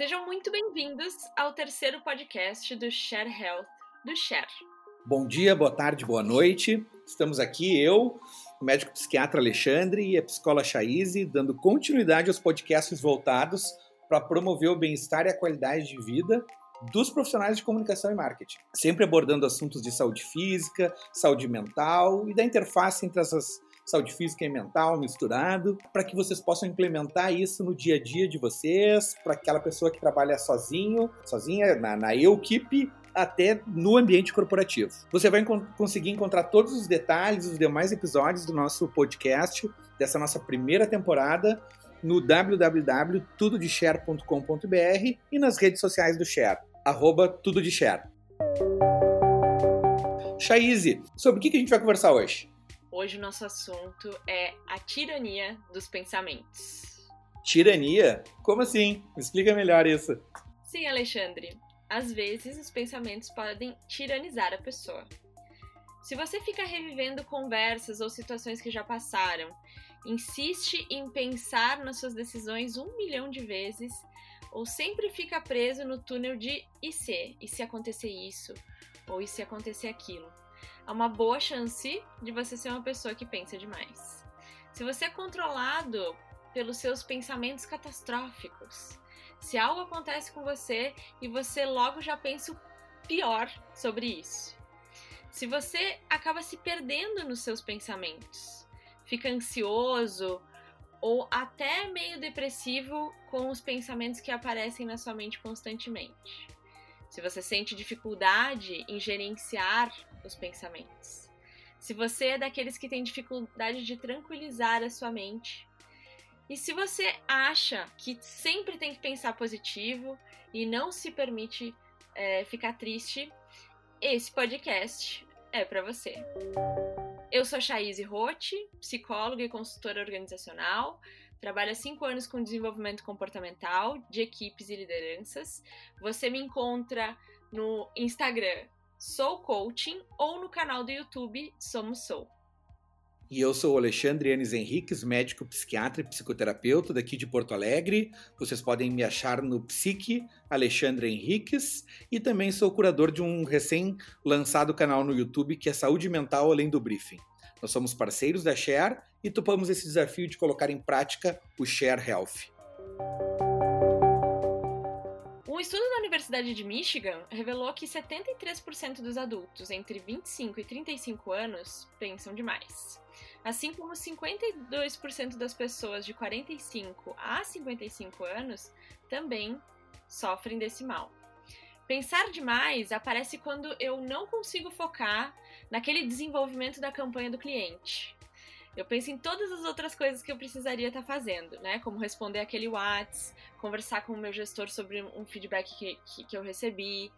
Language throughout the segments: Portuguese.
Sejam muito bem-vindos ao terceiro podcast do Share Health do Share. Bom dia, boa tarde, boa noite. Estamos aqui, eu, o médico psiquiatra Alexandre e a psicóloga Chaize, dando continuidade aos podcasts voltados para promover o bem-estar e a qualidade de vida dos profissionais de comunicação e marketing, sempre abordando assuntos de saúde física, saúde mental e da interface entre essas saúde física e mental misturado, para que vocês possam implementar isso no dia a dia de vocês, para aquela pessoa que trabalha sozinho, sozinha, na, na equipe, até no ambiente corporativo. Você vai conseguir encontrar todos os detalhes, os demais episódios do nosso podcast, dessa nossa primeira temporada, no www.tudodeshare.com.br e nas redes sociais do Share, arroba tudo de. Chaize, sobre o que a gente vai conversar hoje? Hoje o nosso assunto é a tirania dos pensamentos. Tirania? Como assim? Me explica melhor isso. Sim, Alexandre. Às vezes os pensamentos podem tiranizar a pessoa. Se você fica revivendo conversas ou situações que já passaram, insiste em pensar nas suas decisões um milhão de vezes, ou sempre fica preso no túnel de e se? E se acontecer isso? Ou e se acontecer aquilo? Há uma boa chance de você ser uma pessoa que pensa demais. Se você é controlado pelos seus pensamentos catastróficos, se algo acontece com você e você logo já pensa o pior sobre isso. Se você acaba se perdendo nos seus pensamentos, fica ansioso ou até meio depressivo com os pensamentos que aparecem na sua mente constantemente. Se você sente dificuldade em gerenciar os pensamentos. Se você é daqueles que tem dificuldade de tranquilizar a sua mente. E se você acha que sempre tem que pensar positivo e não se permite é, ficar triste, esse podcast é para você. Eu sou Chaise Rotti, psicóloga e consultora organizacional. Trabalho há cinco anos com desenvolvimento comportamental de equipes e lideranças. Você me encontra no Instagram Sou Coaching ou no canal do YouTube Somos Sou. E eu sou o Alexandre Anes Henriques, médico psiquiatra e psicoterapeuta daqui de Porto Alegre. Vocês podem me achar no Psique Alexandre Henriques e também sou curador de um recém-lançado canal no YouTube que é Saúde Mental Além do Briefing. Nós somos parceiros da Share e topamos esse desafio de colocar em prática o Share Health. Um estudo da Universidade de Michigan revelou que 73% dos adultos entre 25 e 35 anos pensam demais. Assim como 52% das pessoas de 45 a 55 anos também sofrem desse mal. Pensar demais aparece quando eu não consigo focar naquele desenvolvimento da campanha do cliente, eu penso em todas as outras coisas que eu precisaria estar tá fazendo, né? Como responder aquele WhatsApp, conversar com o meu gestor sobre um feedback que, que, que eu recebi.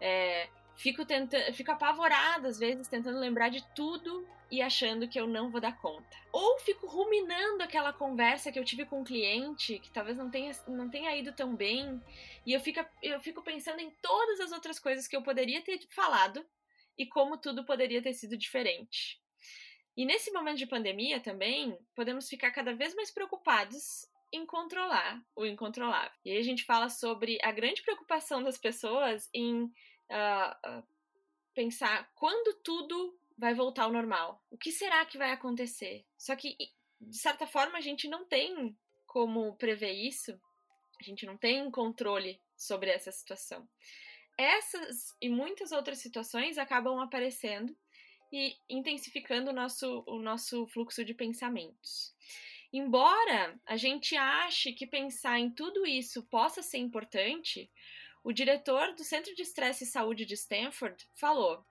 É, fico, tentando, fico apavorada, às vezes, tentando lembrar de tudo e achando que eu não vou dar conta. Ou fico ruminando aquela conversa que eu tive com um cliente, que talvez não tenha, não tenha ido tão bem, e eu fico, eu fico pensando em todas as outras coisas que eu poderia ter falado e como tudo poderia ter sido diferente. E nesse momento de pandemia também, podemos ficar cada vez mais preocupados em controlar o incontrolável. E aí a gente fala sobre a grande preocupação das pessoas em uh, pensar quando tudo vai voltar ao normal. O que será que vai acontecer? Só que, de certa forma, a gente não tem como prever isso, a gente não tem controle sobre essa situação. Essas e muitas outras situações acabam aparecendo e intensificando o nosso, o nosso fluxo de pensamentos. Embora a gente ache que pensar em tudo isso possa ser importante, o diretor do Centro de Estresse e Saúde de Stanford falou: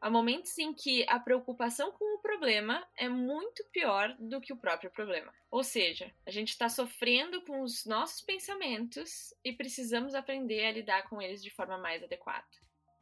há momentos em que a preocupação com o problema é muito pior do que o próprio problema. Ou seja, a gente está sofrendo com os nossos pensamentos e precisamos aprender a lidar com eles de forma mais adequada.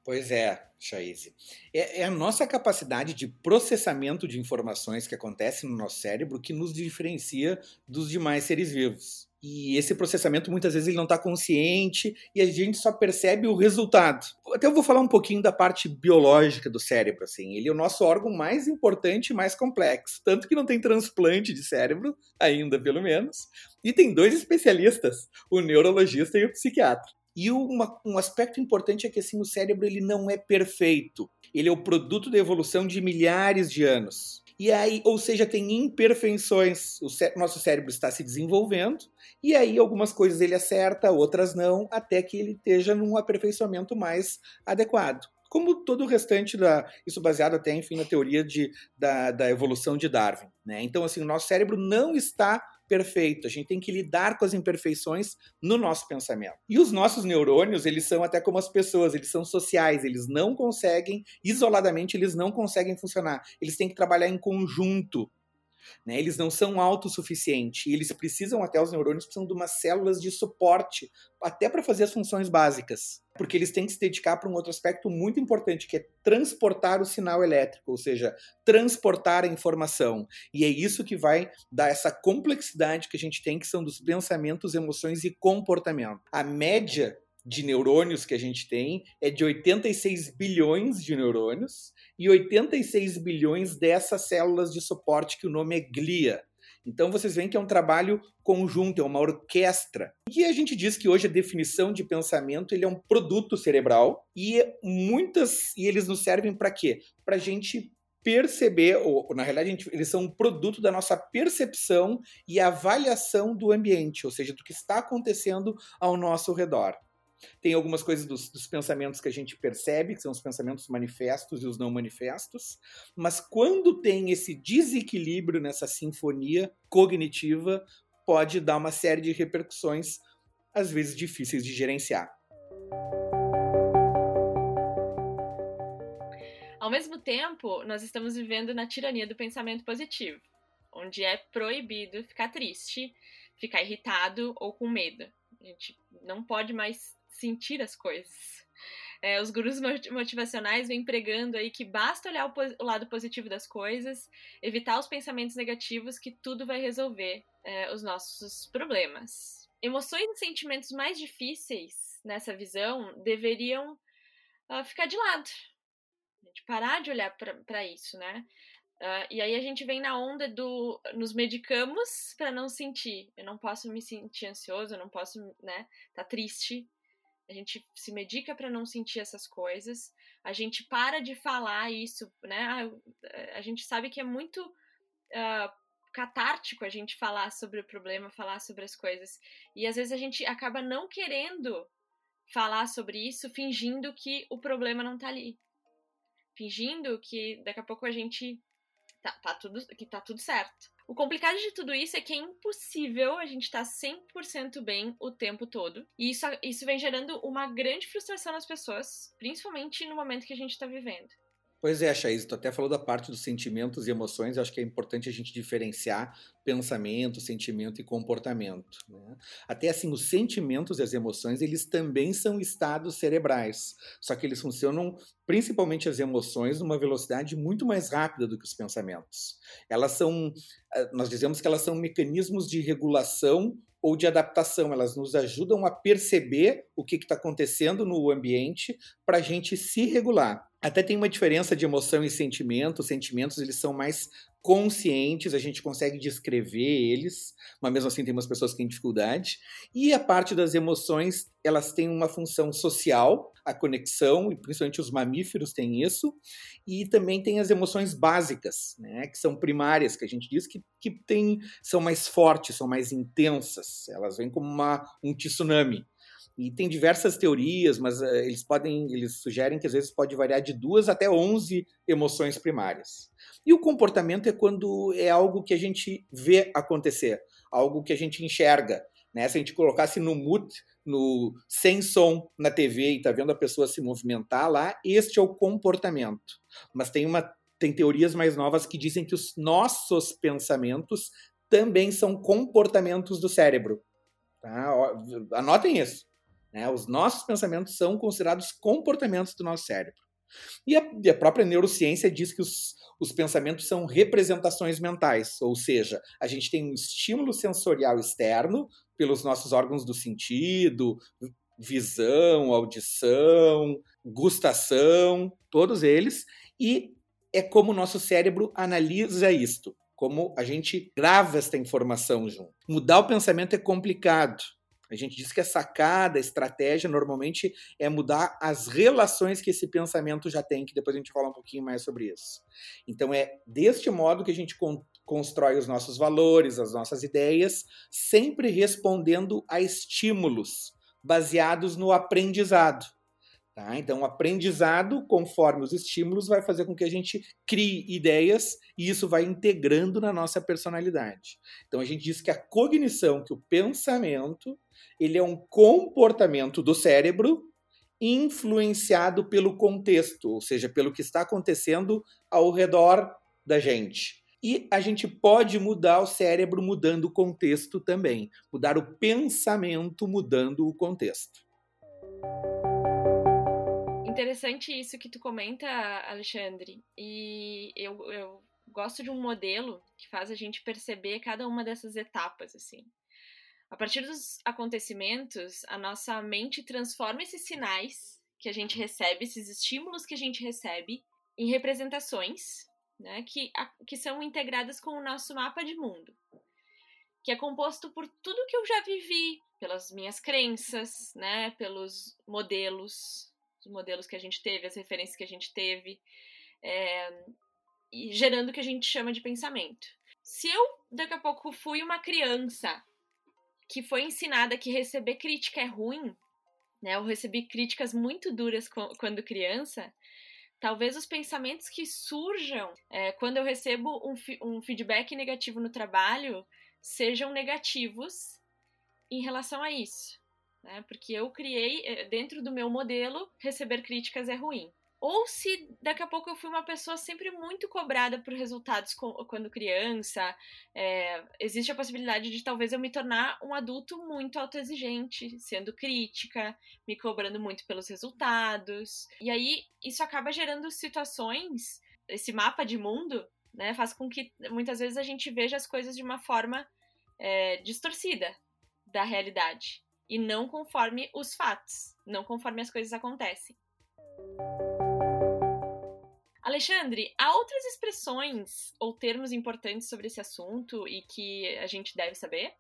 Pois é, Chaize. É, é, a nossa capacidade de processamento de informações que acontece no nosso cérebro que nos diferencia dos demais seres vivos. E esse processamento muitas vezes ele não está consciente e a gente só percebe o resultado. Até eu vou falar um pouquinho da parte biológica do cérebro. Assim. Ele é o nosso órgão mais importante e mais complexo. Tanto que não tem transplante de cérebro, ainda pelo menos. E tem dois especialistas, o neurologista e o psiquiatra. E uma, um aspecto importante é que assim, o cérebro ele não é perfeito. Ele é o produto da evolução de milhares de anos. E aí, ou seja, tem imperfeições. O cé nosso cérebro está se desenvolvendo, e aí algumas coisas ele acerta, outras não, até que ele esteja num aperfeiçoamento mais adequado. Como todo o restante da. Isso baseado até, enfim, na teoria de, da, da evolução de Darwin. Né? Então, assim, o nosso cérebro não está perfeito. A gente tem que lidar com as imperfeições no nosso pensamento. E os nossos neurônios, eles são até como as pessoas, eles são sociais, eles não conseguem, isoladamente, eles não conseguem funcionar. Eles têm que trabalhar em conjunto. Né? Eles não são autossuficientes. Eles precisam, até os neurônios, precisam de umas células de suporte, até para fazer as funções básicas. Porque eles têm que se dedicar para um outro aspecto muito importante, que é transportar o sinal elétrico, ou seja, transportar a informação. E é isso que vai dar essa complexidade que a gente tem, que são dos pensamentos, emoções e comportamento. A média de neurônios que a gente tem é de 86 bilhões de neurônios e 86 bilhões dessas células de suporte que o nome é glia. Então vocês veem que é um trabalho conjunto, é uma orquestra. E a gente diz que hoje a definição de pensamento ele é um produto cerebral e muitas e eles nos servem para quê? Para a gente perceber, ou na realidade gente, eles são um produto da nossa percepção e avaliação do ambiente, ou seja, do que está acontecendo ao nosso redor. Tem algumas coisas dos, dos, pensamentos que a gente percebe, que são os pensamentos manifestos e os não manifestos, mas quando tem esse desequilíbrio nessa sinfonia cognitiva, pode dar uma série de repercussões, às vezes difíceis de gerenciar. Ao mesmo tempo, nós estamos vivendo na tirania do pensamento positivo, onde é proibido ficar triste, ficar irritado ou com medo. A gente não pode mais sentir as coisas. É, os gurus motivacionais vêm pregando aí que basta olhar o, o, lado positivo das coisas, evitar os pensamentos negativos, que tudo vai resolver é, os nossos problemas. Emoções e sentimentos mais difíceis nessa visão deveriam uh, ficar de lado. Parar de olhar para isso, né? Uh, e aí a gente vem na onda do nos medicamos para não sentir. Eu não posso me sentir ansioso, eu não posso, né, tá triste a gente se medica para não sentir essas coisas, a gente para de falar isso, né? A, a gente sabe que é muito uh, catártico a gente falar sobre o problema, falar sobre as coisas. E às vezes a gente acaba não querendo falar sobre isso, fingindo que o problema não tá ali. Fingindo que daqui a pouco a gente tá, tá tudo, que tá tudo certo. O complicado de tudo isso é que é impossível a gente estar tá 100% bem o tempo todo. E isso, isso vem gerando uma grande frustração nas pessoas, principalmente no momento que a gente está vivendo. Pois é, Chaís, tu até falou da parte dos sentimentos e emoções, acho que é importante a gente diferenciar pensamento, sentimento e comportamento. Né? Até assim, os sentimentos e as emoções, eles também são estados cerebrais, só que eles funcionam, principalmente as emoções, numa velocidade muito mais rápida do que os pensamentos. Elas são, eh, nós dizemos que elas são mecanismos de regulação ou de adaptação. Elas nos ajudam a perceber o que está acontecendo no ambiente para a gente se regular. Até tem uma diferença de emoção e sentimento. Os sentimentos eles são mais conscientes, a gente consegue descrever eles, mas mesmo assim tem umas pessoas que têm dificuldade. E a parte das emoções, elas têm uma função social, a conexão, e principalmente os mamíferos têm isso, e também tem as emoções básicas, né, que são primárias, que a gente diz que, que tem, são mais fortes, são mais intensas, elas vêm como uma, um tsunami. E tem diversas teorias, mas uh, eles podem, eles sugerem que às vezes pode variar de duas até 11 emoções primárias. E o comportamento é quando é algo que a gente vê acontecer, algo que a gente enxerga. Né? Se a gente colocasse no mute, no sem som na TV e está vendo a pessoa se movimentar lá, este é o comportamento. Mas tem uma tem teorias mais novas que dizem que os nossos pensamentos também são comportamentos do cérebro. Tá? Anotem isso. Né? Os nossos pensamentos são considerados comportamentos do nosso cérebro. E a, e a própria neurociência diz que os, os pensamentos são representações mentais, ou seja, a gente tem um estímulo sensorial externo pelos nossos órgãos do sentido, visão, audição, gustação, todos eles, e é como o nosso cérebro analisa isto, como a gente grava esta informação junto. Mudar o pensamento é complicado. A gente diz que a sacada, a estratégia, normalmente é mudar as relações que esse pensamento já tem, que depois a gente fala um pouquinho mais sobre isso. Então é deste modo que a gente con constrói os nossos valores, as nossas ideias, sempre respondendo a estímulos baseados no aprendizado. Tá? Então, o aprendizado, conforme os estímulos, vai fazer com que a gente crie ideias e isso vai integrando na nossa personalidade. Então, a gente diz que a cognição, que o pensamento, ele é um comportamento do cérebro influenciado pelo contexto, ou seja, pelo que está acontecendo ao redor da gente. E a gente pode mudar o cérebro mudando o contexto também, mudar o pensamento mudando o contexto. Interessante isso que tu comenta, Alexandre. E eu, eu gosto de um modelo que faz a gente perceber cada uma dessas etapas, assim. A partir dos acontecimentos, a nossa mente transforma esses sinais que a gente recebe, esses estímulos que a gente recebe, em representações né, que, que são integradas com o nosso mapa de mundo, que é composto por tudo que eu já vivi, pelas minhas crenças, né, pelos modelos, os modelos que a gente teve, as referências que a gente teve, é, e gerando o que a gente chama de pensamento. Se eu, daqui a pouco, fui uma criança que foi ensinada que receber crítica é ruim, né, eu recebi críticas muito duras quando criança, talvez os pensamentos que surjam é, quando eu recebo um, um feedback negativo no trabalho sejam negativos em relação a isso. Né? Porque eu criei, é, dentro do meu modelo, receber críticas é ruim. Ou se daqui a pouco eu fui uma pessoa sempre muito cobrada por resultados quando criança, é, existe a possibilidade de talvez eu me tornar um adulto muito autoexigente, sendo crítica, me cobrando muito pelos resultados. E aí isso acaba gerando situações, esse mapa de mundo, né, faz com que muitas vezes a gente veja as coisas de uma forma é, distorcida da realidade e não conforme os fatos, não conforme as coisas acontecem. Alexandre, há outras expressões ou termos importantes sobre esse assunto e que a gente deve saber?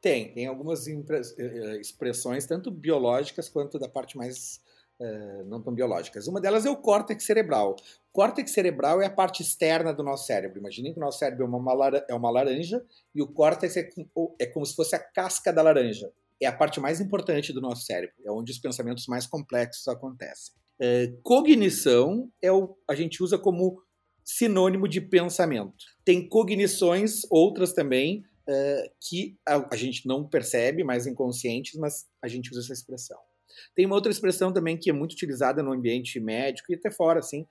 Tem, tem algumas eh, eh, expressões, tanto biológicas quanto da parte mais uh, não tão biológicas. Uma delas é o córtex cerebral. O córtex cerebral é a parte externa do nosso cérebro. Imaginem que o nosso cérebro é uma, é uma laranja e o córtex é, é como se fosse a casca da laranja. É a parte mais importante do nosso cérebro, é onde os pensamentos mais complexos acontecem. É, cognição é o, a gente usa como sinônimo de pensamento. Tem cognições, outras também, é, que a, a, gente não percebe, mais inconscientes, mas a gente usa essa expressão. Tem uma outra expressão também que é muito utilizada no ambiente médico e até fora, assim,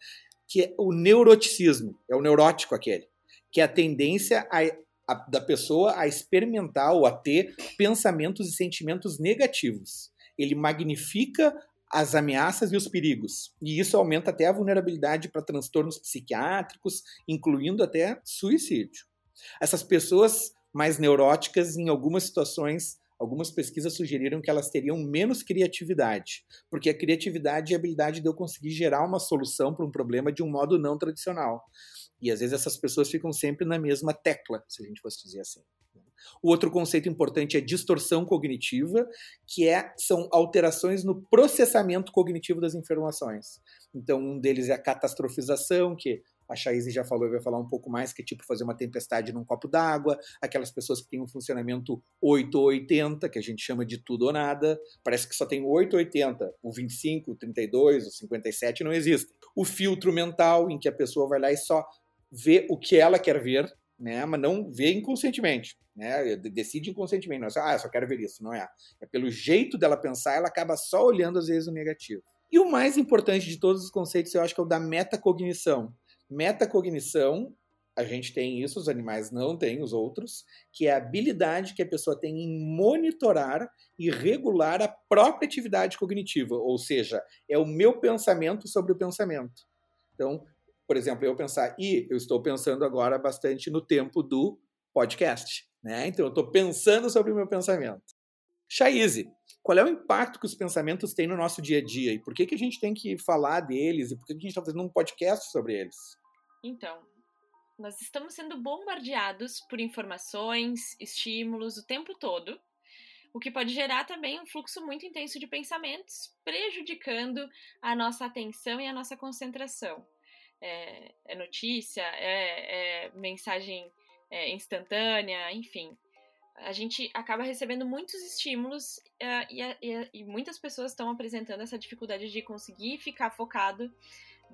que é o neuroticismo, é o neurótico aquele, que é a tendência a, a, da pessoa a experimentar ou a ter pensamentos e sentimentos negativos. Ele magnifica as ameaças e os perigos. E isso aumenta até a vulnerabilidade para transtornos psiquiátricos, incluindo até suicídio. Essas pessoas mais neuróticas, em algumas situações, algumas pesquisas sugeriram que elas teriam menos criatividade, porque a criatividade é a habilidade de eu conseguir gerar uma solução para um problema de um modo não tradicional. E às vezes essas pessoas ficam sempre na mesma tecla, se a gente fosse dizer assim. O outro conceito importante é distorção cognitiva, que é, são alterações no processamento cognitivo das informações. Então, um deles é a catastrofização, que a Chaise já falou e vai falar um pouco mais, que é tipo fazer uma tempestade num copo d'água, aquelas pessoas que têm um funcionamento 8 ou 80, que a gente chama de tudo ou nada, parece que só tem 8 ou 80, o 25, o 32, o 57 não existem. O filtro mental, em que a pessoa vai lá e só vê o que ela quer ver, né, mas não vê inconscientemente, né, decide inconscientemente, não é só, ah, só quero ver isso, não é. É pelo jeito dela pensar, ela acaba só olhando às vezes o negativo. E o mais importante de todos os conceitos, eu acho que é o da metacognição. Metacognição, a gente tem isso, os animais não têm, os outros, que é a habilidade que a pessoa tem em monitorar e regular a própria atividade cognitiva, ou seja, é o meu pensamento sobre o pensamento. Então, por exemplo, eu pensar, e eu estou pensando agora bastante no tempo do podcast, né? Então, eu estou pensando sobre o meu pensamento. Chaize, qual é o impacto que os pensamentos têm no nosso dia a dia e por que, que a gente tem que falar deles e por que, que a gente está fazendo um podcast sobre eles? Então, nós estamos sendo bombardeados por informações, estímulos o tempo todo, o que pode gerar também um fluxo muito intenso de pensamentos, prejudicando a nossa atenção e a nossa concentração. É, é notícia, é, é mensagem é, instantânea, enfim. A gente acaba recebendo muitos estímulos uh, e, e, e muitas pessoas estão apresentando essa dificuldade de conseguir ficar focado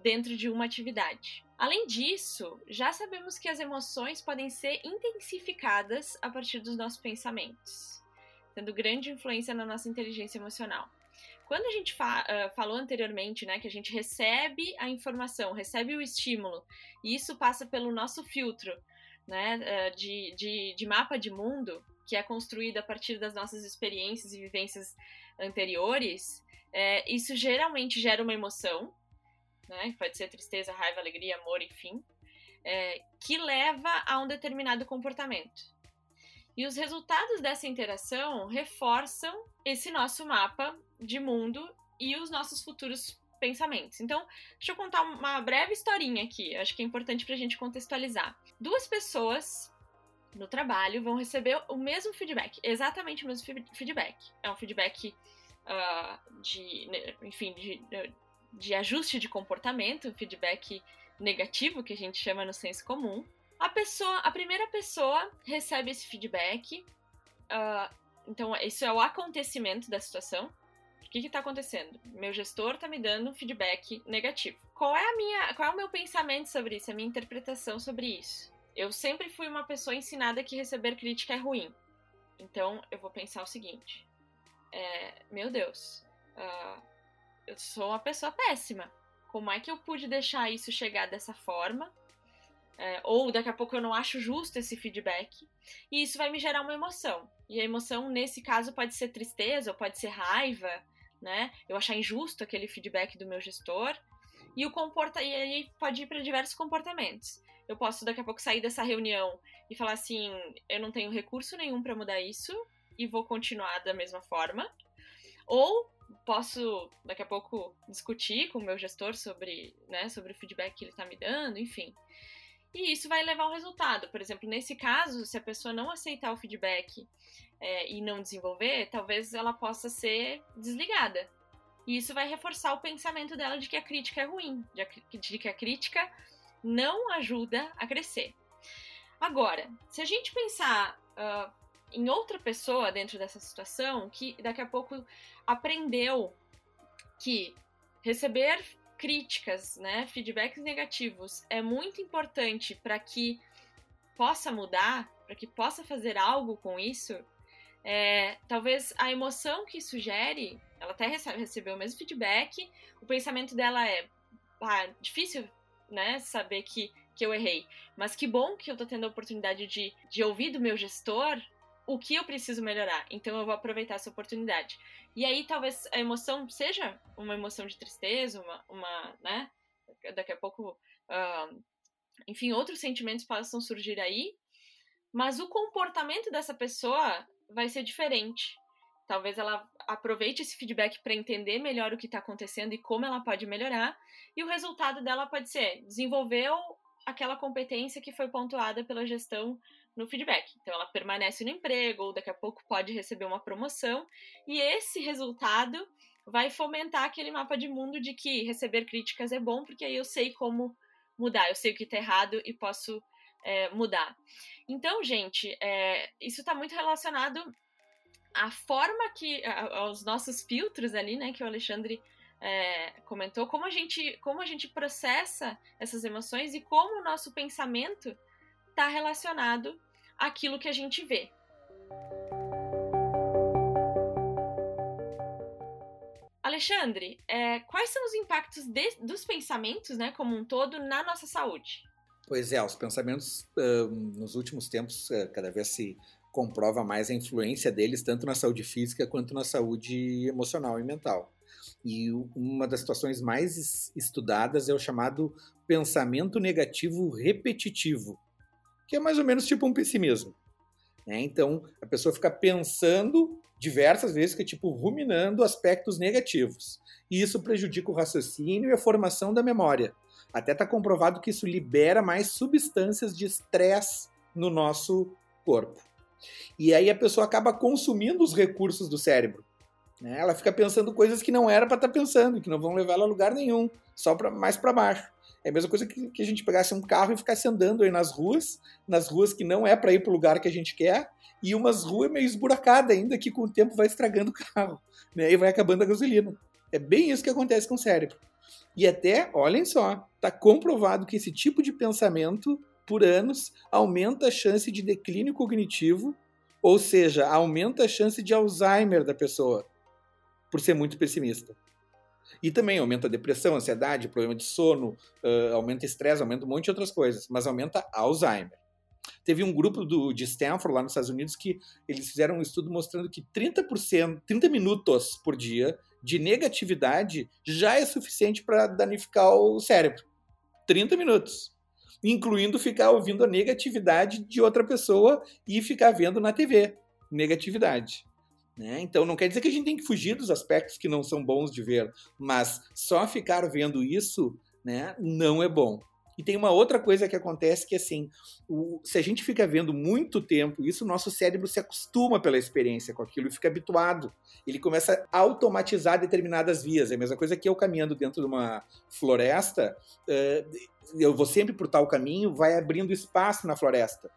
dentro de uma atividade. Além disso, já sabemos que as emoções podem ser intensificadas a partir dos nossos pensamentos, tendo grande influência na nossa inteligência emocional. Quando a gente fa uh, falou anteriormente, né, que a gente recebe a informação, recebe o estímulo, e isso passa pelo nosso filtro, né, uh, de, de, de mapa de mundo, que é construído a partir das nossas experiências e vivências anteriores, é, isso geralmente gera uma emoção, né? Pode ser tristeza, raiva, alegria, amor, enfim, é, que leva a um determinado comportamento. E os resultados dessa interação reforçam esse nosso mapa de mundo e os nossos futuros pensamentos. Então, deixa eu contar uma breve historinha aqui, acho que é importante para a gente contextualizar. Duas pessoas no trabalho vão receber o mesmo feedback, exatamente o mesmo feedback. É um feedback uh, de, enfim, de, de ajuste de comportamento, feedback negativo que a gente chama no senso comum. A pessoa, a primeira pessoa recebe esse feedback. Uh, então, isso é o acontecimento da situação. O que está acontecendo? Meu gestor está me dando feedback negativo. Qual é a minha, qual é o meu pensamento sobre isso? A minha interpretação sobre isso? Eu sempre fui uma pessoa ensinada que receber crítica é ruim. Então, eu vou pensar o seguinte: é, meu Deus, uh, eu sou uma pessoa péssima. Como é que eu pude deixar isso chegar dessa forma? É, ou daqui a pouco eu não acho justo esse feedback. E isso vai me gerar uma emoção. E a emoção, nesse caso, pode ser tristeza ou pode ser raiva, né? Eu achar injusto aquele feedback do meu gestor. E o comporta e aí pode ir para diversos comportamentos. Eu posso daqui a pouco sair dessa reunião e falar assim: eu não tenho recurso nenhum para mudar isso e vou continuar da mesma forma. Ou posso daqui a pouco discutir com o meu gestor sobre, né, sobre o feedback que ele está me dando, enfim. E isso vai levar a um resultado. Por exemplo, nesse caso, se a pessoa não aceitar o feedback é, e não desenvolver, talvez ela possa ser desligada. E isso vai reforçar o pensamento dela de que a crítica é ruim, de que a crítica não ajuda a crescer. Agora, se a gente pensar uh, em outra pessoa dentro dessa situação que daqui a pouco aprendeu que receber críticas, né, feedbacks negativos é muito importante para que possa mudar, para que possa fazer algo com isso, é, talvez a emoção que isso gere, ela até recebe, recebeu o mesmo feedback, o pensamento dela é ah, difícil né, saber que, que eu errei, mas que bom que eu tô tendo a oportunidade de, de ouvir do meu gestor o que eu preciso melhorar. Então eu vou aproveitar essa oportunidade. E aí talvez a emoção seja uma emoção de tristeza, uma, uma né? Daqui a pouco, uh, enfim, outros sentimentos possam surgir aí. Mas o comportamento dessa pessoa vai ser diferente. Talvez ela aproveite esse feedback para entender melhor o que está acontecendo e como ela pode melhorar. E o resultado dela pode ser desenvolveu aquela competência que foi pontuada pela gestão no feedback. Então ela permanece no emprego ou daqui a pouco pode receber uma promoção e esse resultado vai fomentar aquele mapa de mundo de que receber críticas é bom porque aí eu sei como mudar, eu sei o que está errado e posso é, mudar. Então, gente, é, isso está muito relacionado à forma que aos nossos filtros ali, né, que o Alexandre é, comentou, como a gente como a gente processa essas emoções e como o nosso pensamento está relacionado àquilo que a gente vê. Alexandre, é, quais são os impactos de, dos pensamentos, né, como um todo, na nossa saúde? Pois é, os pensamentos uh, nos últimos tempos uh, cada vez se comprova mais a influência deles tanto na saúde física quanto na saúde emocional e mental. E uma das situações mais estudadas é o chamado pensamento negativo repetitivo, que é mais ou menos tipo um pessimismo. Né? Então, a pessoa fica pensando diversas vezes, que é tipo ruminando aspectos negativos. E isso prejudica o raciocínio e a formação da memória. Até está comprovado que isso libera mais substâncias de estresse no nosso corpo. E aí a pessoa acaba consumindo os recursos do cérebro. Né? Ela fica pensando coisas que não era para estar tá pensando, que não vão levar ela a lugar nenhum, só pra, mais para baixo. É a mesma coisa que, que, a gente pegasse um carro e ficasse andando aí nas ruas, nas ruas que não é para ir para o lugar que a gente quer, e umas ruas meio esburacadas ainda, que com o tempo vai estragando o carro, né? e vai acabando a gasolina. É bem isso que acontece com o cérebro. E até, olhem só, está comprovado que esse tipo de pensamento por anos aumenta a chance de declínio cognitivo, ou seja, aumenta a chance de Alzheimer da pessoa, por ser muito pessimista. E também aumenta a depressão, ansiedade, problema de sono, uh, aumenta estresse, aumenta um monte de outras coisas, mas aumenta Alzheimer. Teve um grupo do, de Stanford lá nos Estados Unidos que eles fizeram um estudo mostrando que 30%, 30 minutos por dia de negatividade já é suficiente para danificar o cérebro. 30 minutos incluindo ficar ouvindo a negatividade de outra pessoa e ficar vendo na TV negatividade. Né? Então não quer dizer que a gente tem que fugir dos aspectos que não são bons de ver, mas só ficar vendo isso né, não é bom. E tem uma outra coisa que acontece que assim, o, se a gente fica vendo muito tempo isso, o nosso cérebro se acostuma pela experiência com aquilo e fica habituado. Ele começa a automatizar determinadas vias. É a mesma coisa que eu caminhando dentro de uma floresta, uh, eu vou sempre por tal caminho, vai abrindo espaço na floresta.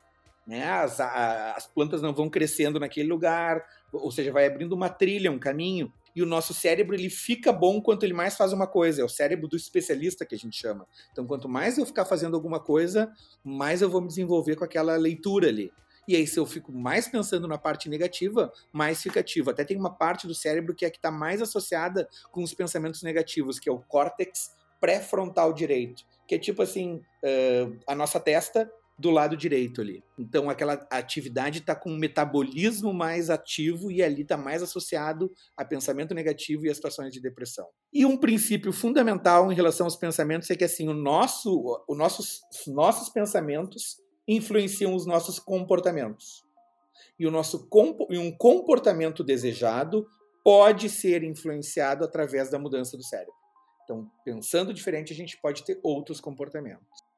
Né? As, a, as plantas não vão crescendo naquele lugar, ou seja, vai abrindo uma trilha, um caminho e o nosso cérebro ele fica bom quanto ele mais faz uma coisa. É o cérebro do especialista que a gente chama. Então, quanto mais eu ficar fazendo alguma coisa, mais eu vou me desenvolver com aquela leitura ali. E aí, se eu fico mais pensando na parte negativa, mais fica ativo. Até tem uma parte do cérebro que é que está mais associada com os pensamentos negativos, que é o córtex pré-frontal direito. Que é tipo assim, uh, a nossa testa do lado direito ali. Então aquela atividade está com um metabolismo mais ativo e ali está mais associado a pensamento negativo e a situações de depressão. E um princípio fundamental em relação aos pensamentos é que assim o nosso, o nossos, os nossos pensamentos influenciam os nossos comportamentos. E o nosso e um comportamento desejado pode ser influenciado através da mudança do cérebro. Então, pensando diferente, a gente pode ter outros comportamentos.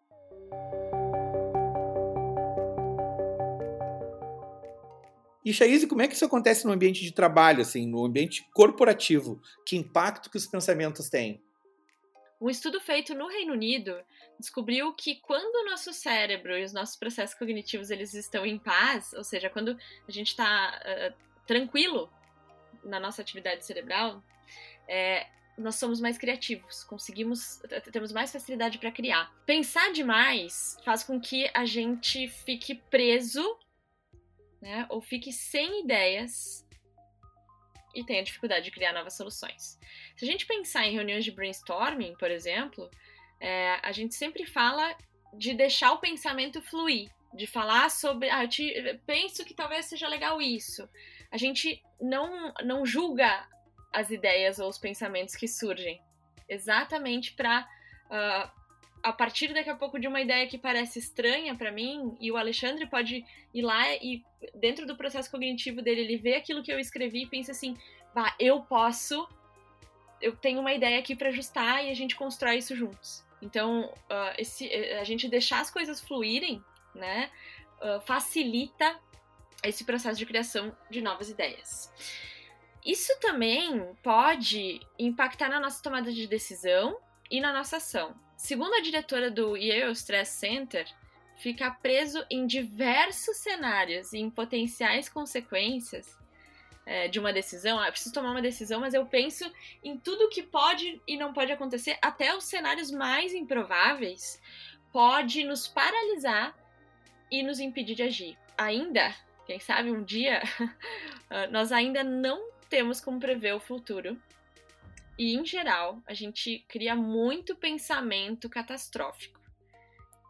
E Chaise, como é que isso acontece no ambiente de trabalho, assim, no ambiente corporativo? Que impacto que os pensamentos têm? Um estudo feito no Reino Unido descobriu que quando o nosso cérebro e os nossos processos cognitivos eles estão em paz, ou seja, quando a gente está uh, tranquilo na nossa atividade cerebral, é, nós somos mais criativos, conseguimos, temos mais facilidade para criar. Pensar demais faz com que a gente fique preso né? Ou fique sem ideias e tenha dificuldade de criar novas soluções. Se a gente pensar em reuniões de brainstorming, por exemplo, é, a gente sempre fala de deixar o pensamento fluir, de falar sobre, ah, eu te, penso que talvez seja legal isso. A gente não, não julga as ideias ou os pensamentos que surgem, exatamente para uh, ah, a partir daqui a pouco de uma ideia que parece estranha para mim, e o Alexandre pode ir lá e, dentro do processo cognitivo dele, ele vê aquilo que eu escrevi e pensa assim: bah, eu posso, eu tenho uma ideia aqui para ajustar e a gente constrói isso juntos. Então, uh, esse, a gente deixar as coisas fluírem, né, uh, facilita esse processo de criação de novas ideias. Isso também pode impactar na nossa tomada de decisão e na nossa ação. Segundo a diretora do Yale Stress Center, ficar preso em diversos cenários e em potenciais consequências é, de uma decisão. Ah, preciso tomar uma decisão, mas eu penso em tudo que pode e não pode acontecer, até os cenários mais improváveis, pode nos paralisar e nos impedir de agir. Ainda, quem sabe um dia, nós ainda não temos como prever o futuro, e, em geral, a gente cria muito pensamento catastrófico.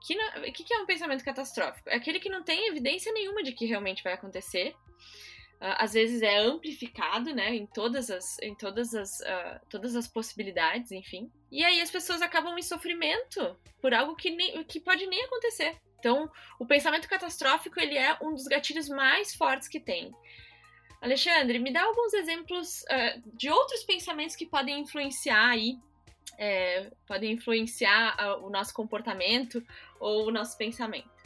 Que o que, é um pensamento catastrófico? É aquele que não tem evidência nenhuma de que realmente vai acontecer. Uh, às vezes é amplificado, né, em todas as, em todas as, uh, todas as possibilidades, enfim. E aí as pessoas acabam em sofrimento por algo que, nem, que pode nem acontecer. Então, o pensamento catastrófico ele é um dos gatilhos mais fortes que tem. Alexandre, me dá alguns exemplos uh, de outros pensamentos que podem influenciar aí, é, podem influenciar o nosso comportamento ou o nosso pensamento.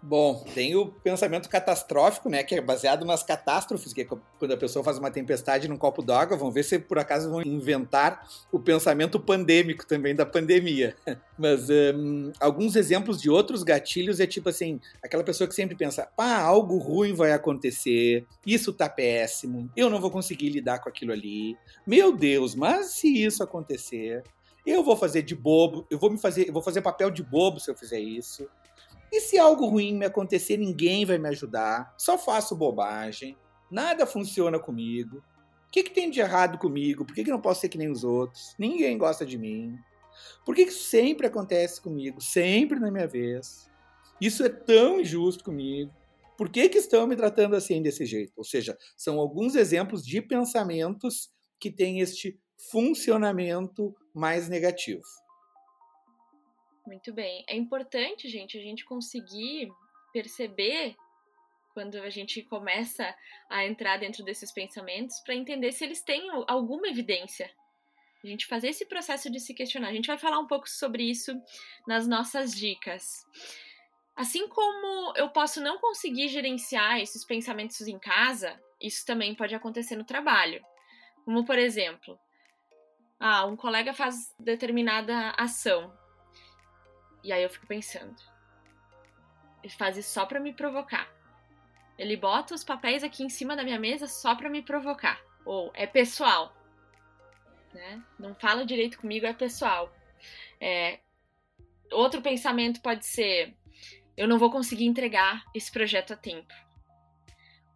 Bom, tem o pensamento catastrófico, né, que é baseado nas catástrofes, que é quando a pessoa faz uma tempestade num copo d'água, vão ver se por acaso vão inventar o pensamento pandêmico também da pandemia. Mas um, alguns exemplos de outros gatilhos é tipo assim, aquela pessoa que sempre pensa, pá, algo ruim vai acontecer, isso tá péssimo, eu não vou conseguir lidar com aquilo ali. Meu Deus, mas se isso acontecer, eu vou fazer de bobo, eu vou me fazer, eu vou fazer papel de bobo se eu fizer isso. E se algo ruim me acontecer, ninguém vai me ajudar, só faço bobagem, nada funciona comigo. O que, que tem de errado comigo? Por que, que não posso ser que nem os outros? Ninguém gosta de mim. Por que, que sempre acontece comigo? Sempre na minha vez. Isso é tão injusto comigo. Por que, que estão me tratando assim desse jeito? Ou seja, são alguns exemplos de pensamentos que têm este funcionamento mais negativo. Muito bem. É importante, gente, a gente conseguir perceber quando a gente começa a entrar dentro desses pensamentos para entender se eles têm alguma evidência. A gente fazer esse processo de se questionar. A gente vai falar um pouco sobre isso nas nossas dicas. Assim como eu posso não conseguir gerenciar esses pensamentos em casa, isso também pode acontecer no trabalho. Como, por exemplo, ah, um colega faz determinada ação e aí eu fico pensando. Ele faz isso só pra me provocar. Ele bota os papéis aqui em cima da minha mesa só pra me provocar. Ou é pessoal. Né? Não fala direito comigo, é pessoal. É... Outro pensamento pode ser: eu não vou conseguir entregar esse projeto a tempo.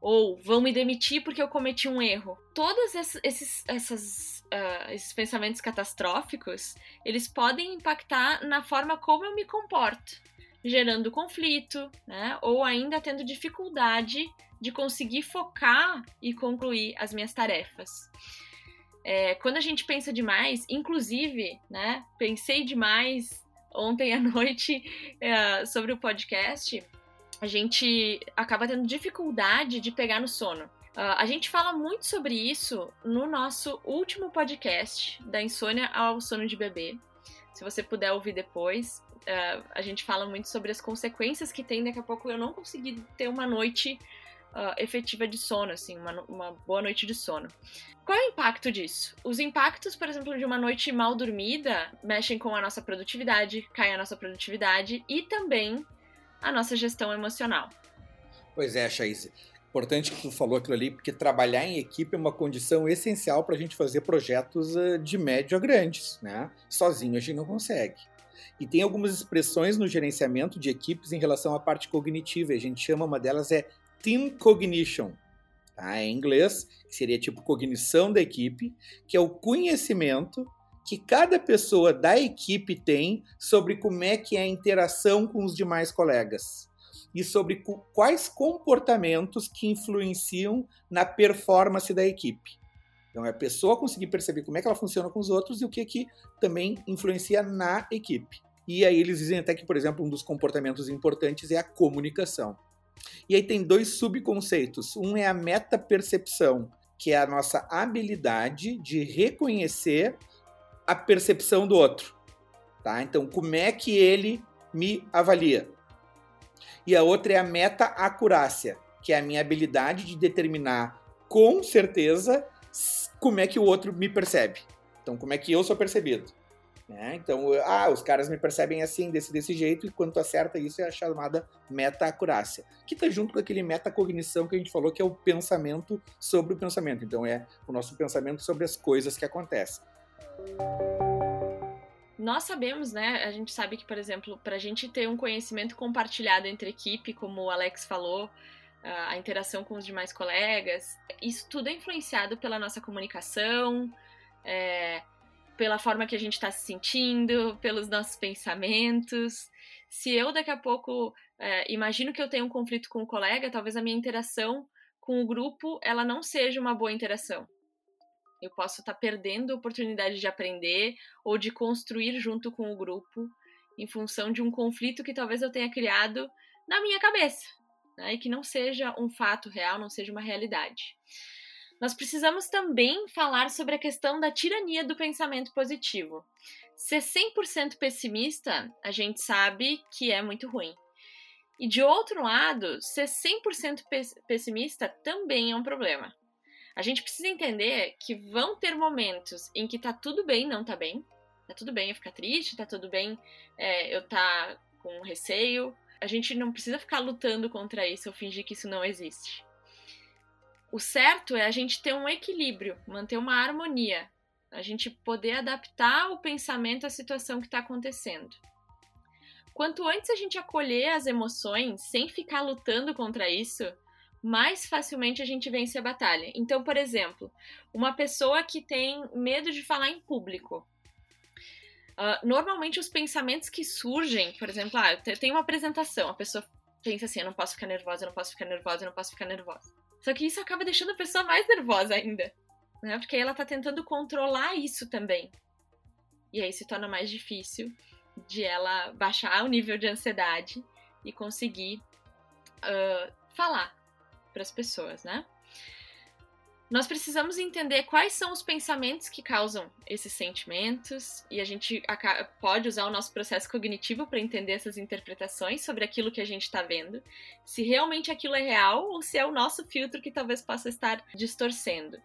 Ou vão me demitir porque eu cometi um erro. Todos esses, essas uh, esses pensamentos catastróficos, eles podem impactar na forma como eu me comporto, gerando conflito, né? Ou ainda tendo dificuldade de conseguir focar e concluir as minhas tarefas. É, quando a gente pensa demais, inclusive, né? Pensei demais ontem à noite é, sobre o podcast, a gente acaba tendo dificuldade de pegar no sono. Uh, a gente fala muito sobre isso no nosso último podcast, da insônia ao sono de bebê. Se você puder ouvir depois, uh, a gente fala muito sobre as consequências que tem. Daqui a pouco eu não consegui ter uma noite uh, efetiva de sono, assim, uma, uma boa noite de sono. Qual é o impacto disso? Os impactos, por exemplo, de uma noite mal dormida mexem com a nossa produtividade, cai a nossa produtividade e também a nossa gestão emocional. Pois é, Chaise. Importante que tu falou aquilo ali, porque trabalhar em equipe é uma condição essencial para a gente fazer projetos eh, de médio a grandes, né? Sozinho a gente não consegue. E tem algumas expressões no gerenciamento de equipes em relação à parte cognitiva. A gente chama uma delas é team cognition, tá? Em inglês, que seria tipo cognição da equipe, que é o conhecimento que cada pessoa da equipe tem sobre como é que é a interação com os demais colegas e sobre quais comportamentos que influenciam na performance da equipe. Então, é a pessoa conseguir perceber como é que ela funciona com os outros e o que, que também influencia na equipe. E aí eles dizem até que, por exemplo, um dos comportamentos importantes é a comunicação. E aí tem dois subconceitos. Um é a metapercepção, que é a nossa habilidade de reconhecer a percepção do outro. Tá? Então, como é que ele me avalia? E a outra é a meta-acurácia, que é a minha habilidade de determinar com certeza como é que o outro me percebe. Então, como é que eu sou percebido. Né? Então, ah, os caras me percebem assim, desse, desse jeito, e quando tu acerta isso é a chamada meta-acurácia, que está junto com aquele metacognição que a gente falou, que é o pensamento sobre o pensamento. Então, é o nosso pensamento sobre as coisas que acontecem nós sabemos, né? A gente sabe que, por exemplo, para a gente ter um conhecimento compartilhado entre equipe, como o Alex falou, a interação com os demais colegas, isso tudo é influenciado pela nossa comunicação, é, pela forma que a gente está se sentindo, pelos nossos pensamentos. Se eu daqui a pouco é, imagino que eu tenho um conflito com um colega, talvez a minha interação com o grupo ela não seja uma boa interação. Eu posso estar tá perdendo a oportunidade de aprender ou de construir junto com o grupo em função de um conflito que talvez eu tenha criado na minha cabeça, né? e que não seja um fato real, não seja uma realidade. Nós precisamos também falar sobre a questão da tirania do pensamento positivo. Ser 100% pessimista, a gente sabe que é muito ruim. E de outro lado, ser 100% pessimista também é um problema. A gente precisa entender que vão ter momentos em que tá tudo bem não tá bem. Tá tudo bem eu ficar triste, tá tudo bem é, eu tá com receio. A gente não precisa ficar lutando contra isso ou fingir que isso não existe. O certo é a gente ter um equilíbrio, manter uma harmonia, a gente poder adaptar o pensamento à situação que está acontecendo. Quanto antes a gente acolher as emoções sem ficar lutando contra isso, mais facilmente a gente vence a batalha. Então, por exemplo, uma pessoa que tem medo de falar em público. Uh, normalmente os pensamentos que surgem, por exemplo, ah, tem uma apresentação, a pessoa pensa assim, eu não posso ficar nervosa, eu não posso ficar nervosa, eu não posso ficar nervosa. Só que isso acaba deixando a pessoa mais nervosa ainda, né? Porque ela tá tentando controlar isso também. E aí se torna mais difícil de ela baixar o nível de ansiedade e conseguir uh, falar para as pessoas, né? nós precisamos entender quais são os pensamentos que causam esses sentimentos e a gente pode usar o nosso processo cognitivo para entender essas interpretações sobre aquilo que a gente está vendo, se realmente aquilo é real ou se é o nosso filtro que talvez possa estar distorcendo,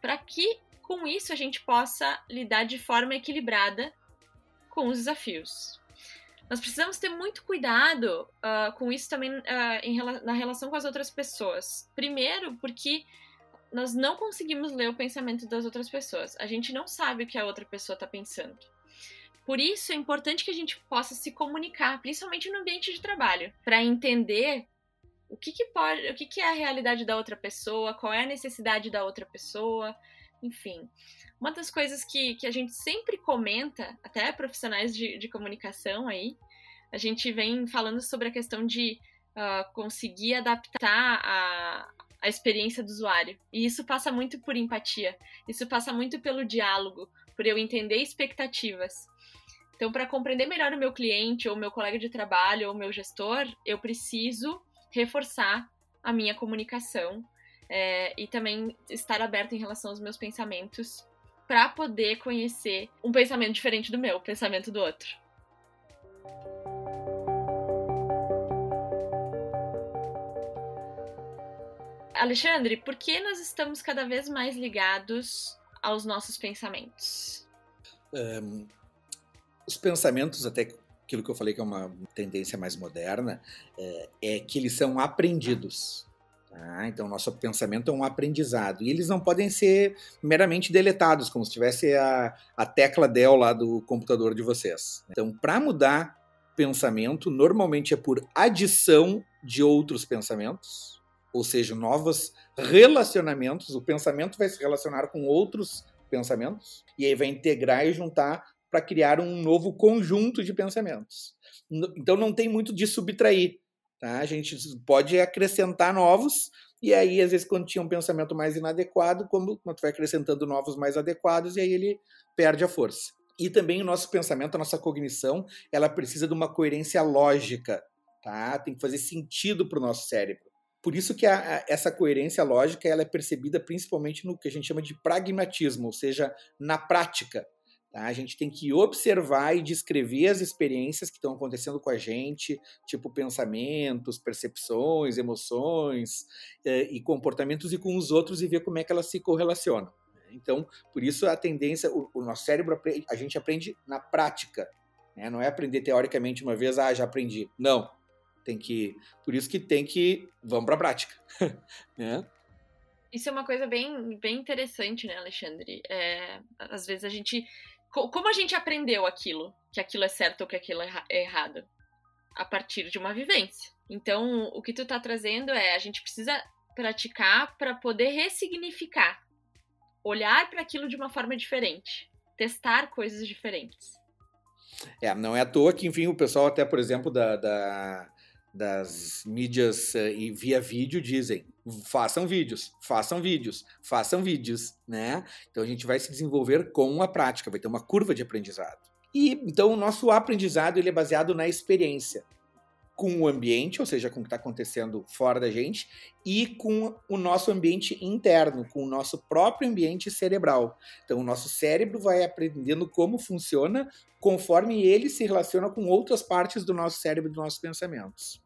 para que com isso a gente possa lidar de forma equilibrada com os desafios. Nós precisamos ter muito cuidado uh, com isso também uh, em, na relação com as outras pessoas. Primeiro, porque nós não conseguimos ler o pensamento das outras pessoas. A gente não sabe o que a outra pessoa está pensando. Por isso é importante que a gente possa se comunicar, principalmente no ambiente de trabalho, para entender o que, que pode, o que, que é a realidade da outra pessoa, qual é a necessidade da outra pessoa, enfim. Uma das coisas que, que a gente sempre comenta, até profissionais de, de comunicação aí, a gente vem falando sobre a questão de uh, conseguir adaptar a, a experiência do usuário. E isso passa muito por empatia, isso passa muito pelo diálogo, por eu entender expectativas. Então, para compreender melhor o meu cliente, ou meu colega de trabalho, ou meu gestor, eu preciso reforçar a minha comunicação é, e também estar aberto em relação aos meus pensamentos para poder conhecer um pensamento diferente do meu, o pensamento do outro. Alexandre, por que nós estamos cada vez mais ligados aos nossos pensamentos? Um, os pensamentos, até aquilo que eu falei que é uma tendência mais moderna, é, é que eles são aprendidos. Tá? Então, nosso pensamento é um aprendizado. E eles não podem ser meramente deletados, como se tivesse a, a tecla Dell lá do computador de vocês. Então, para mudar pensamento, normalmente é por adição de outros pensamentos ou seja, novos relacionamentos. O pensamento vai se relacionar com outros pensamentos e aí vai integrar e juntar para criar um novo conjunto de pensamentos. Então não tem muito de subtrair. Tá? A gente pode acrescentar novos, e aí, às vezes, quando tinha um pensamento mais inadequado, como tu vai acrescentando novos mais adequados, e aí ele perde a força. E também o nosso pensamento, a nossa cognição, ela precisa de uma coerência lógica, tá? Tem que fazer sentido para o nosso cérebro. Por isso que a, a, essa coerência lógica ela é percebida principalmente no que a gente chama de pragmatismo, ou seja, na prática. Tá? A gente tem que observar e descrever as experiências que estão acontecendo com a gente, tipo pensamentos, percepções, emoções eh, e comportamentos, e com os outros e ver como é que elas se correlacionam. Então, por isso a tendência, o, o nosso cérebro, a gente aprende na prática. Né? Não é aprender teoricamente uma vez, ah, já aprendi. Não, tem que. Por isso que tem que. Vamos para a prática. né? Isso é uma coisa bem, bem interessante, né, Alexandre? É, às vezes a gente. Como a gente aprendeu aquilo? Que aquilo é certo ou que aquilo é, é errado? A partir de uma vivência. Então, o que tu tá trazendo é a gente precisa praticar para poder ressignificar, olhar para aquilo de uma forma diferente. testar coisas diferentes. É, não é à toa que, enfim, o pessoal até, por exemplo, da, da das mídias uh, e via vídeo dizem façam vídeos, façam vídeos, façam vídeos, né? Então a gente vai se desenvolver com a prática, vai ter uma curva de aprendizado. E então o nosso aprendizado ele é baseado na experiência com o ambiente, ou seja, com o que está acontecendo fora da gente, e com o nosso ambiente interno, com o nosso próprio ambiente cerebral. Então, o nosso cérebro vai aprendendo como funciona conforme ele se relaciona com outras partes do nosso cérebro e dos nossos pensamentos.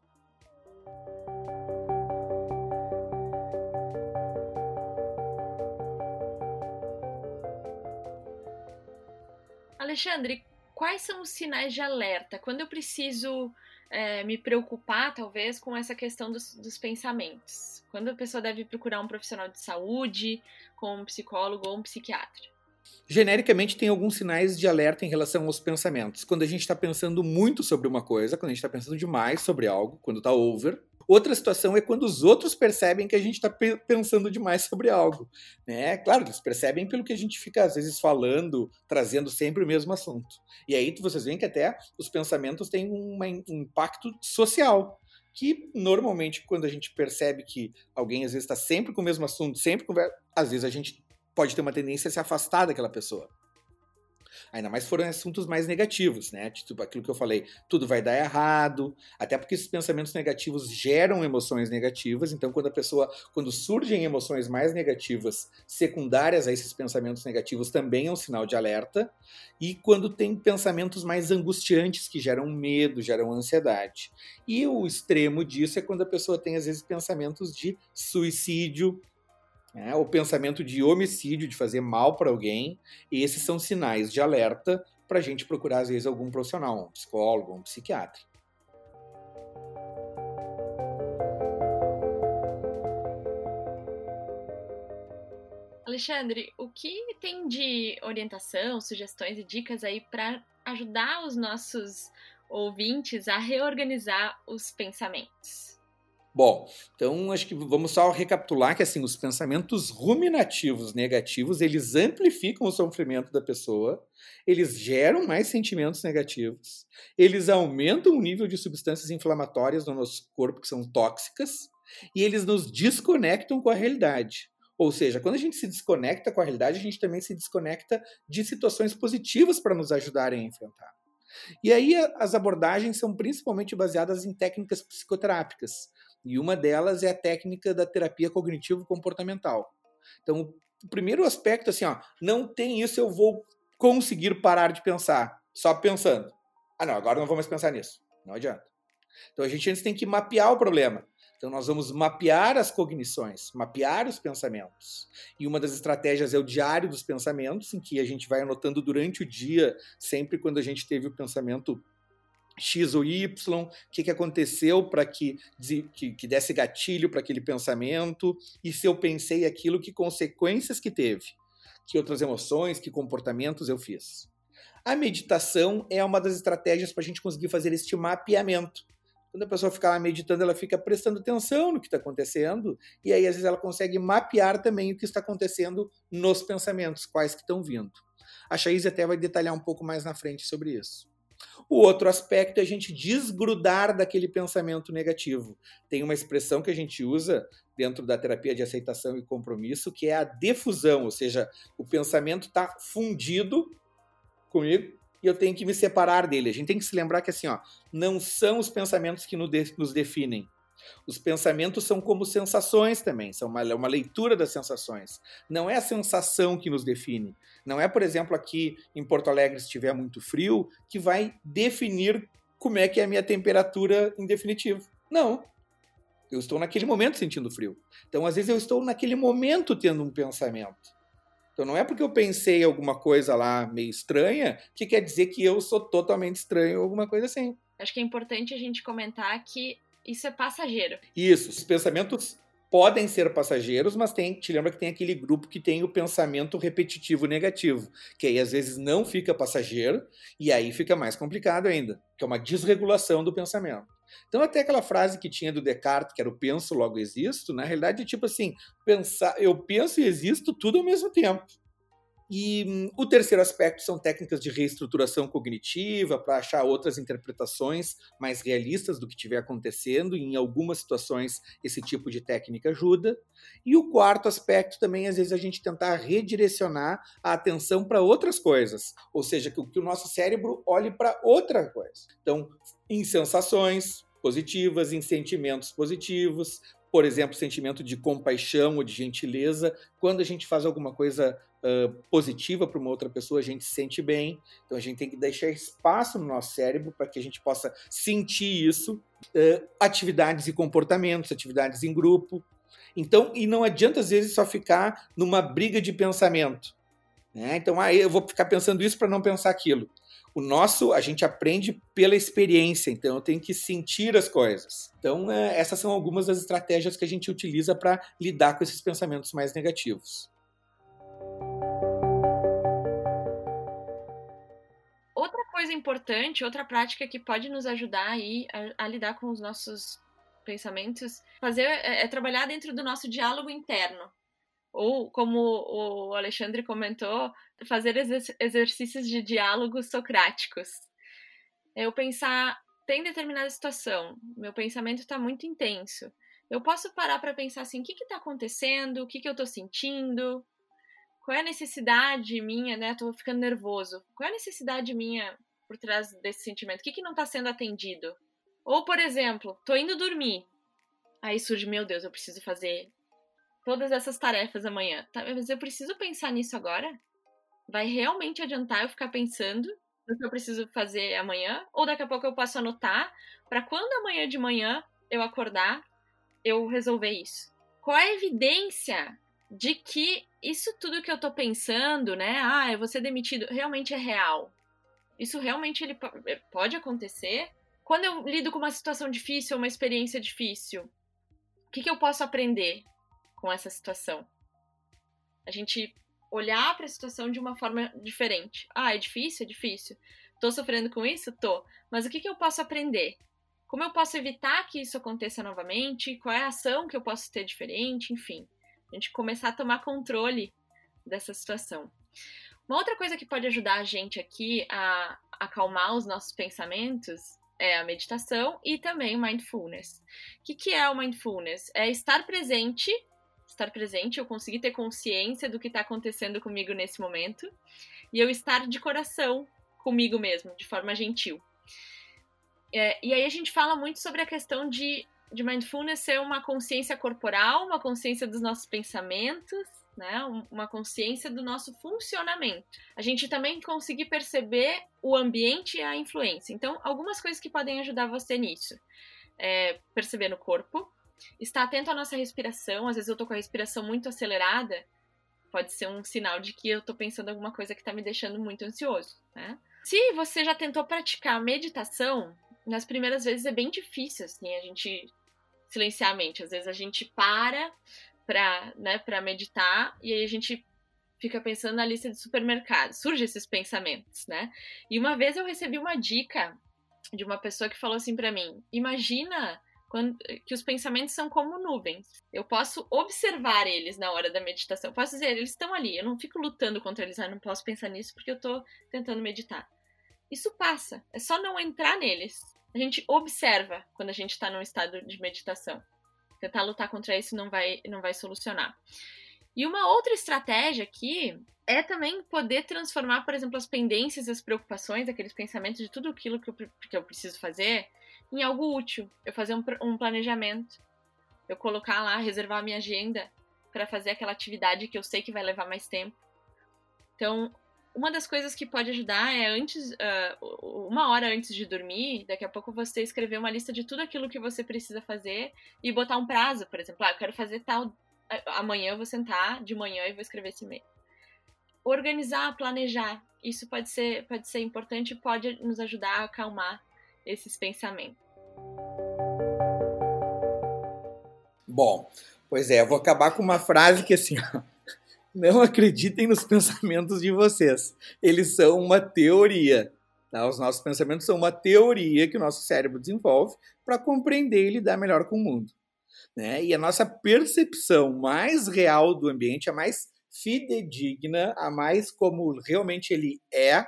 Alexandre, quais são os sinais de alerta? Quando eu preciso é, me preocupar, talvez, com essa questão dos, dos, pensamentos? Quando a pessoa deve procurar um profissional de saúde, como um psicólogo ou um psiquiatra? Genericamente, tem alguns sinais de alerta em relação aos pensamentos. Quando a gente está pensando muito sobre uma coisa, quando a gente está pensando demais sobre algo, quando está over, Outra situação é quando os outros percebem que a gente está pensando demais sobre algo. Né? Claro, eles percebem pelo que a gente fica, às vezes, falando, trazendo sempre o mesmo assunto. E aí vocês veem que até os pensamentos têm um impacto social. Que normalmente, quando a gente percebe que alguém às vezes está sempre com o mesmo assunto, sempre conversa, às vezes a gente pode ter uma tendência a se afastar daquela pessoa. Ainda mais foram assuntos mais negativos, né? Tipo aquilo que eu falei, tudo vai dar errado, até porque esses pensamentos negativos geram emoções negativas, então quando a pessoa, quando surgem emoções mais negativas secundárias a esses pensamentos negativos, também é um sinal de alerta, e quando tem pensamentos mais angustiantes que geram medo, geram ansiedade. E o extremo disso é quando a pessoa tem às vezes pensamentos de suicídio, né, o pensamento de homicídio, de fazer mal para alguém, esses são sinais de alerta para a gente procurar, às vezes, algum profissional, um psicólogo, um psiquiatra. Alexandre, o que tem de orientação, sugestões e dicas aí para ajudar os nossos ouvintes a reorganizar os pensamentos? Bom, então acho que vamos só recapitular que assim os pensamentos ruminativos negativos eles amplificam o sofrimento da pessoa, eles geram mais sentimentos negativos, eles aumentam o nível de substâncias inflamatórias no nosso corpo que são tóxicas e eles nos desconectam com a realidade. Ou seja, quando a gente se desconecta com a realidade, a gente também se desconecta de situações positivas para nos ajudarem a enfrentar. E aí as abordagens são principalmente baseadas em técnicas psicoterápicas, e uma delas é a técnica da terapia cognitivo-comportamental. Então, o primeiro aspecto, assim, ó, não tem isso, eu vou conseguir parar de pensar, só pensando. Ah, não, agora não vou mais pensar nisso. Não adianta. Então, a gente antes tem que mapear o problema. Então, nós vamos mapear as cognições, mapear os pensamentos. E uma das estratégias é o diário dos pensamentos, em que a gente vai anotando durante o dia, sempre quando a gente teve o pensamento X ou Y, o que, que aconteceu para que, que, que desse gatilho para aquele pensamento, e se eu pensei aquilo, que consequências que teve, que outras emoções, que comportamentos eu fiz. A meditação é uma das estratégias para a gente conseguir fazer este mapeamento. Quando a pessoa fica lá meditando, ela fica prestando atenção no que está acontecendo, e aí às vezes ela consegue mapear também o que está acontecendo nos pensamentos, quais que estão vindo. A Chaise até vai detalhar um pouco mais na frente sobre isso. O outro aspecto é a gente desgrudar daquele pensamento negativo. Tem uma expressão que a gente usa dentro da terapia de aceitação e compromisso, que é a defusão, ou seja, o pensamento está fundido comigo e eu tenho que me separar dele. A gente tem que se lembrar que assim, ó, não são os pensamentos que nos definem, os pensamentos são como sensações também, são uma, uma leitura das sensações. Não é a sensação que nos define. Não é, por exemplo, aqui em Porto Alegre, se estiver muito frio, que vai definir como é que é a minha temperatura em definitivo. Não. Eu estou naquele momento sentindo frio. Então, às vezes, eu estou naquele momento tendo um pensamento. Então, não é porque eu pensei alguma coisa lá meio estranha que quer dizer que eu sou totalmente estranho ou alguma coisa assim. Acho que é importante a gente comentar que isso é passageiro. Isso, os pensamentos podem ser passageiros, mas tem, te lembra que tem aquele grupo que tem o pensamento repetitivo negativo, que aí às vezes não fica passageiro e aí fica mais complicado ainda, que é uma desregulação do pensamento. Então até aquela frase que tinha do Descartes, que era o penso logo existo, na realidade é tipo assim, pensar, eu penso e existo tudo ao mesmo tempo. E hum, o terceiro aspecto são técnicas de reestruturação cognitiva para achar outras interpretações mais realistas do que estiver acontecendo. E em algumas situações, esse tipo de técnica ajuda. E o quarto aspecto também, às vezes, a gente tentar redirecionar a atenção para outras coisas. Ou seja, que, que o nosso cérebro olhe para outra coisa. Então, em sensações positivas, em sentimentos positivos, por exemplo, sentimento de compaixão ou de gentileza. Quando a gente faz alguma coisa uh, positiva para uma outra pessoa, a gente se sente bem. Então a gente tem que deixar espaço no nosso cérebro para que a gente possa sentir isso. Uh, atividades e comportamentos, atividades em grupo. Então, e não adianta às vezes só ficar numa briga de pensamento. Né? Então, ah, eu vou ficar pensando isso para não pensar aquilo. O nosso, a gente aprende pela experiência, então eu tenho que sentir as coisas. Então, essas são algumas das estratégias que a gente utiliza para lidar com esses pensamentos mais negativos. Coisa importante, outra prática que pode nos ajudar aí a, a lidar com os nossos pensamentos, fazer é, é trabalhar dentro do nosso diálogo interno ou como o Alexandre comentou, fazer exercícios de diálogos socráticos. Eu pensar, tem determinada situação, meu pensamento está muito intenso. Eu posso parar para pensar assim, o que está acontecendo, o que, que eu estou sentindo, qual é a necessidade minha, né? Estou ficando nervoso. Qual é a necessidade minha por trás desse sentimento? O que, que não está sendo atendido? Ou, por exemplo, estou indo dormir. Aí surge, meu Deus, eu preciso fazer todas essas tarefas amanhã. Tá, mas eu preciso pensar nisso agora? Vai realmente adiantar eu ficar pensando no que eu preciso fazer amanhã? Ou daqui a pouco eu posso anotar para quando amanhã de manhã eu acordar, eu resolver isso? Qual a evidência de que isso tudo que eu tô pensando, né? Ah, eu vou ser demitido, realmente é real? Isso realmente ele eh, pode acontecer? Quando eu lido com uma situação difícil, uma experiência difícil, o que, que eu posso aprender? com essa situação. A gente olhar para a situação de uma forma diferente. Ah, é difícil? É difícil. Tô sofrendo com isso? Tô. Mas o que, que eu posso aprender? Como eu posso evitar que isso aconteça novamente? Qual é a ação que eu posso ter diferente? Enfim, a gente começar a tomar controle dessa situação. Uma outra coisa que pode ajudar a gente aqui a acalmar os nossos pensamentos é a meditação e também o mindfulness. O que, que é o mindfulness? É estar presente estar presente, eu conseguir ter consciência do que está acontecendo comigo nesse momento e eu estar de coração comigo mesmo, de forma gentil. É, e aí a gente fala muito sobre a questão de, de mindfulness ser uma consciência corporal, uma consciência dos nossos pensamentos, né? Uma consciência do nosso funcionamento. A gente também conseguir perceber o ambiente e a influência. Então, algumas coisas que podem ajudar você nisso. É perceber no corpo, estar atento à nossa respiração. Às vezes eu tô com a respiração muito acelerada, pode ser um sinal de que eu tô pensando alguma coisa que tá me deixando muito ansioso, né? Se você já tentou praticar meditação, nas primeiras vezes é bem difícil, assim, a gente silenciar a mente. Às vezes a gente para pra, né, meditar e aí a gente fica pensando na lista de supermercados. Surgem esses pensamentos, né? E uma vez eu recebi uma dica de uma pessoa que falou assim para mim: imagina quando, que os pensamentos são como nuvens. Eu posso observar eles na hora da meditação. Posso dizer, eles estão ali. Eu não fico lutando contra eles. Ah, não posso pensar nisso porque eu estou tentando meditar. Isso passa. É só não entrar neles. A gente observa quando a gente está num estado de meditação. Tentar lutar contra isso não vai, não vai solucionar. E uma outra estratégia aqui é também poder transformar, por exemplo, as pendências, as preocupações, aqueles pensamentos de tudo aquilo que eu, que eu preciso fazer, em algo útil. Eu fazer um, um planejamento. Eu colocar lá, reservar a minha agenda para fazer aquela atividade que eu sei que vai levar mais tempo. Então, uma das coisas que pode ajudar é antes, uh, uma hora antes de dormir, daqui a pouco você escrever uma lista de tudo aquilo que você precisa fazer e botar um prazo, por exemplo, ah, eu quero fazer tal, amanhã eu vou sentar de manhã e vou escrever esse e-mail. Organizar, planejar, isso pode ser, pode ser importante e pode nos ajudar a acalmar esses pensamentos. Bom, pois é, eu vou acabar com uma frase que assim, não acreditem nos pensamentos de vocês. Eles são uma teoria. Tá? Os nossos pensamentos são uma teoria que o nosso cérebro desenvolve para compreender e lidar melhor com o mundo. Né? E a nossa percepção mais real do ambiente, a mais fidedigna, a mais como realmente ele é,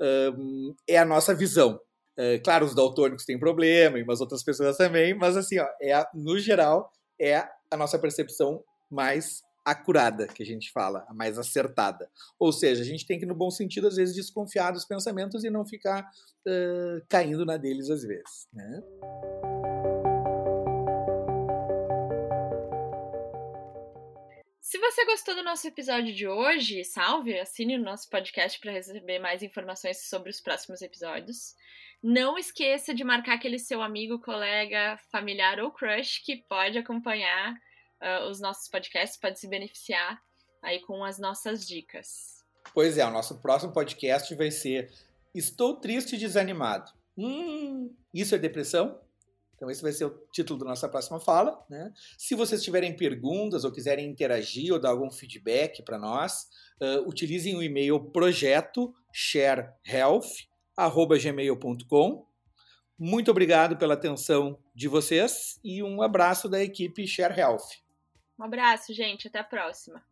um, é a nossa visão. É, claro, os daltônicos têm problema, e umas outras pessoas também, mas assim, ó, é a, no geral, é a nossa percepção mais acurada que a gente fala, a mais acertada. Ou seja, a gente tem que, no bom sentido, às vezes desconfiar dos pensamentos e não ficar uh, caindo na deles às vezes. Né? Se você gostou do nosso episódio de hoje, salve, assine o nosso podcast para receber mais informações sobre os próximos episódios. Não esqueça de marcar aquele seu amigo, colega, familiar ou crush que pode acompanhar uh, os nossos podcasts, pode se beneficiar aí com as nossas dicas. Pois é, o nosso próximo podcast vai ser Estou triste e desanimado. Hum, isso é depressão? Então, esse vai ser o título da nossa próxima fala. Né? Se vocês tiverem perguntas ou quiserem interagir ou dar algum feedback para nós, uh, utilizem o e-mail projeto sharehealth.gmail.com. Muito obrigado pela atenção de vocês e um abraço da equipe Share Health. Um abraço, gente. Até a próxima.